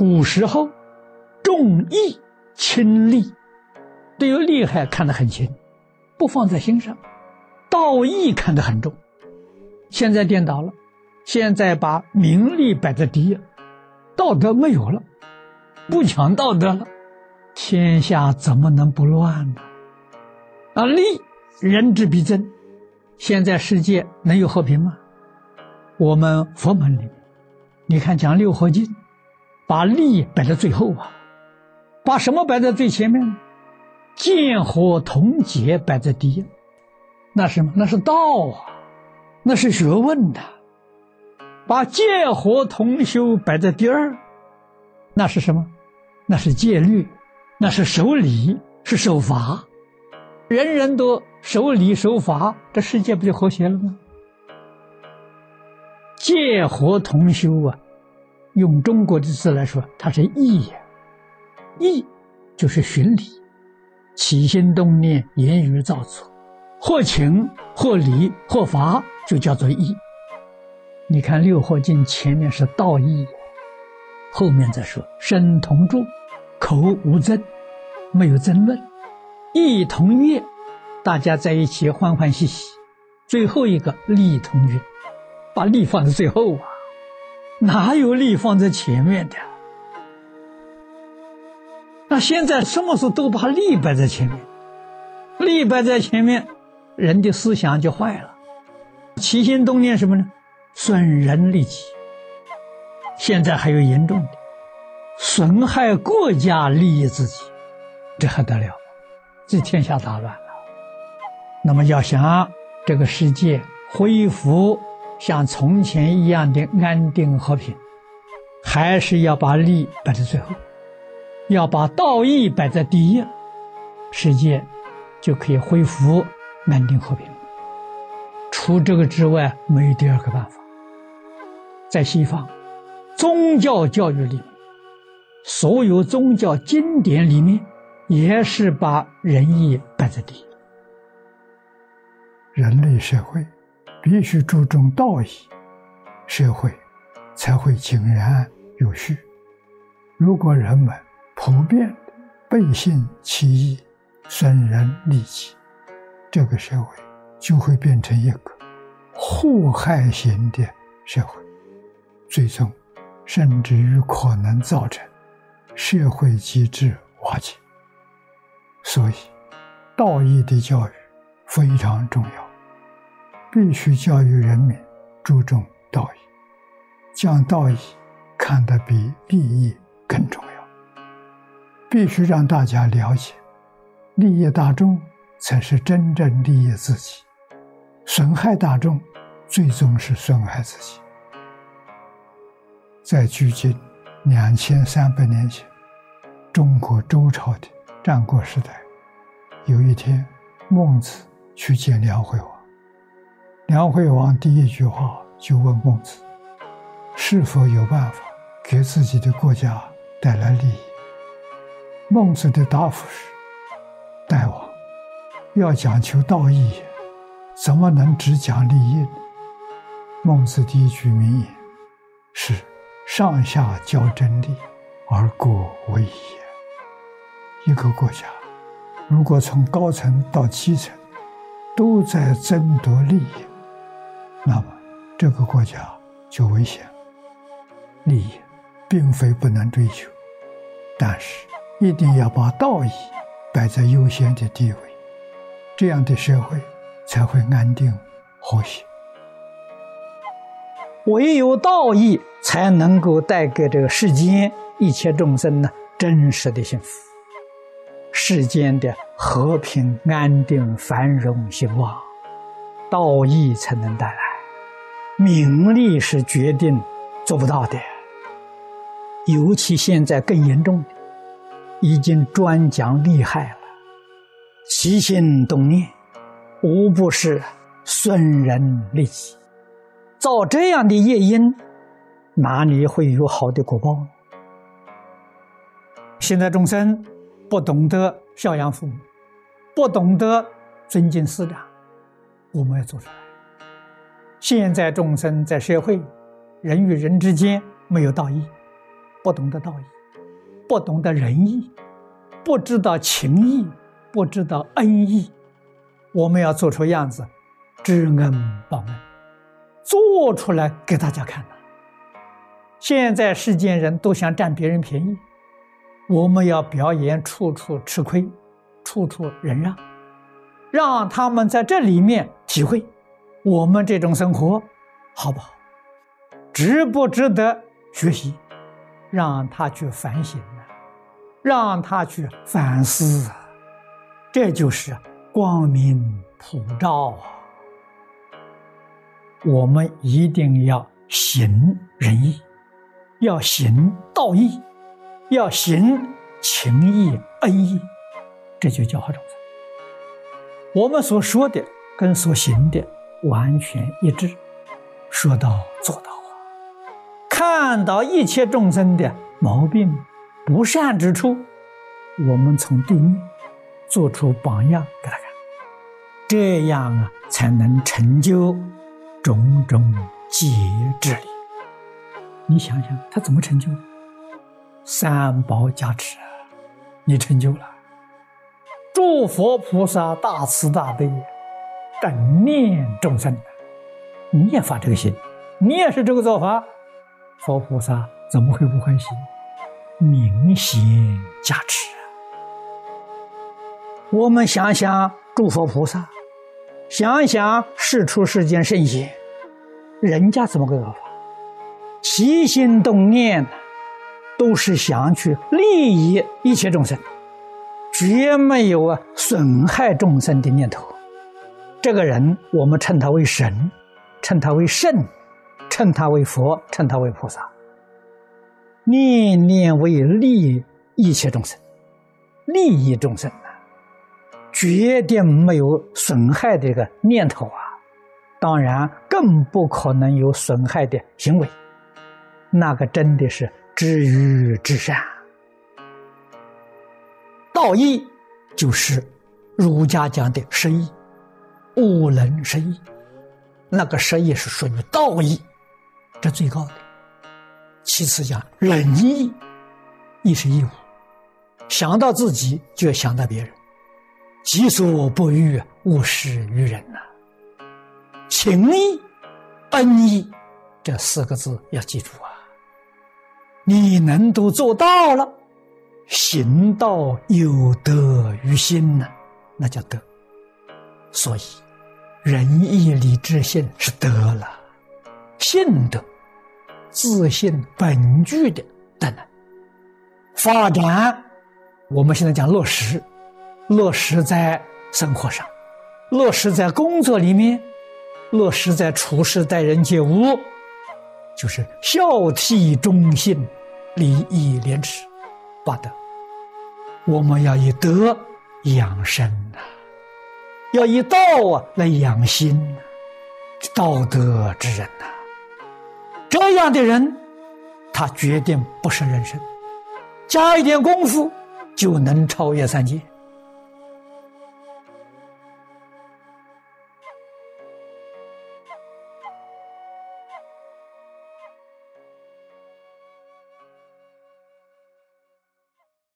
古时候重义轻利，对于利害看得很轻，不放在心上；道义看得很重。现在颠倒了，现在把名利摆在第一，道德没有了，不讲道德了，天下怎么能不乱呢？啊，利人之必争，现在世界能有和平吗？我们佛门里面，你看讲六合敬，把利摆在最后啊，把什么摆在最前面呢？剑火同结摆在第一，那什么？那是道啊，那是学问的。把戒火同修摆在第二，那是什么？那是戒律，那是守礼，是守法。人人都守礼守法，这世界不就和谐了吗？戒和同修啊，用中国的字来说，它是义呀。义就是循礼，起心动念、言语造作，或情或理或法，就叫做义。你看六合敬前面是道义，后面再说身同住，口无争，没有争论，义同悦，大家在一起欢欢喜喜。最后一个利同悦。把利放在最后啊，哪有利放在前面的？那现在什么事都把利摆在前面，利摆在前面，人的思想就坏了，起心动念什么呢？损人利己。现在还有严重的，损害国家利益自己，这还得了？这天下大乱了。那么要想这个世界恢复。像从前一样的安定和平，还是要把利摆在最后，要把道义摆在第一，世界就可以恢复安定和平。除这个之外，没有第二个办法。在西方，宗教教育里面，所有宗教经典里面，也是把仁义摆在第一。人类社会。必须注重道义，社会才会井然有序。如果人们普遍背信弃义、损人利己，这个社会就会变成一个祸害型的社会，最终甚至于可能造成社会机制瓦解。所以，道义的教育非常重要。必须教育人民注重道义，将道义看得比利益更重要。必须让大家了解，利益大众才是真正利益自己，损害大众最终是损害自己。在距今两千三百年前，中国周朝的战国时代，有一天，孟子去见梁惠王。梁惠王第一句话就问孟子：“是否有办法给自己的国家带来利益？”孟子的答复是：“大王要讲求道义，怎么能只讲利益？”孟子第一句名言是：“上下交争利，而国为也。”一个国家如果从高层到基层都在争夺利益，那么，这个国家就危险。利益并非不能追求，但是一定要把道义摆在优先的地位，这样的社会才会安定和谐。唯有道义才能够带给这个世间一切众生呢真实的幸福，世间的和平、安定、繁荣、兴旺，道义才能带来。名利是决定做不到的，尤其现在更严重的，已经专讲利害了，起心动念无不是损人利己，造这样的业因，哪里会有好的果报？现在众生不懂得孝养父母，不懂得尊敬师长，我们要做出来。现在众生在社会，人与人之间没有道义，不懂得道义，不懂得仁义，不知道情义，不知道恩义。我们要做出样子，知恩报恩，做出来给大家看呐。现在世间人都想占别人便宜，我们要表演处处吃亏，处处忍让，让他们在这里面体会我们这种生活好不好，值不值得学习，让他去反省啊，让他去反思，这就是光明普照啊。我们一定要行仁义。要行道义，要行情义恩义，这就教化众生。我们所说的跟所行的完全一致，说到做到啊！看到一切众生的毛病、不善之处，我们从对面做出榜样给他看，这样啊，才能成就种种节制力。你想想，他怎么成就的？三宝加持，你成就了。诸佛菩萨大慈大悲，感念众生，你也发这个心，你也是这个做法，佛菩萨怎么会不欢喜？明显加持。我们想想诸佛菩萨，想想世出世间圣贤，人家怎么个做法？起心动念，都是想去利益一切众生，绝没有啊损害众生的念头。这个人，我们称他为神，称他为圣，称他为佛，称他为菩萨。念念为利益一切众生，利益众生啊，绝对没有损害这个念头啊。当然，更不可能有损害的行为。那个真的是知愚之善，道义就是儒家讲的失义，不能失义。那个失义是属于道义，这最高的。其次讲仁义，义是义务，想到自己就要想到别人，己所不欲，勿施于人呐。情义、恩义这四个字要记住啊。你能都做到了，行道有德于心呢，那叫德。所以，仁义礼智信是德了，信德、自信本具的德能。发展，我们现在讲落实，落实在生活上，落实在工作里面，落实在处事待人接物，就是孝悌忠信。礼义廉耻，八德。我们要以德养生呐，要以道啊来养心，道德之人呐。这样的人，他决定不是人生，加一点功夫就能超越三界。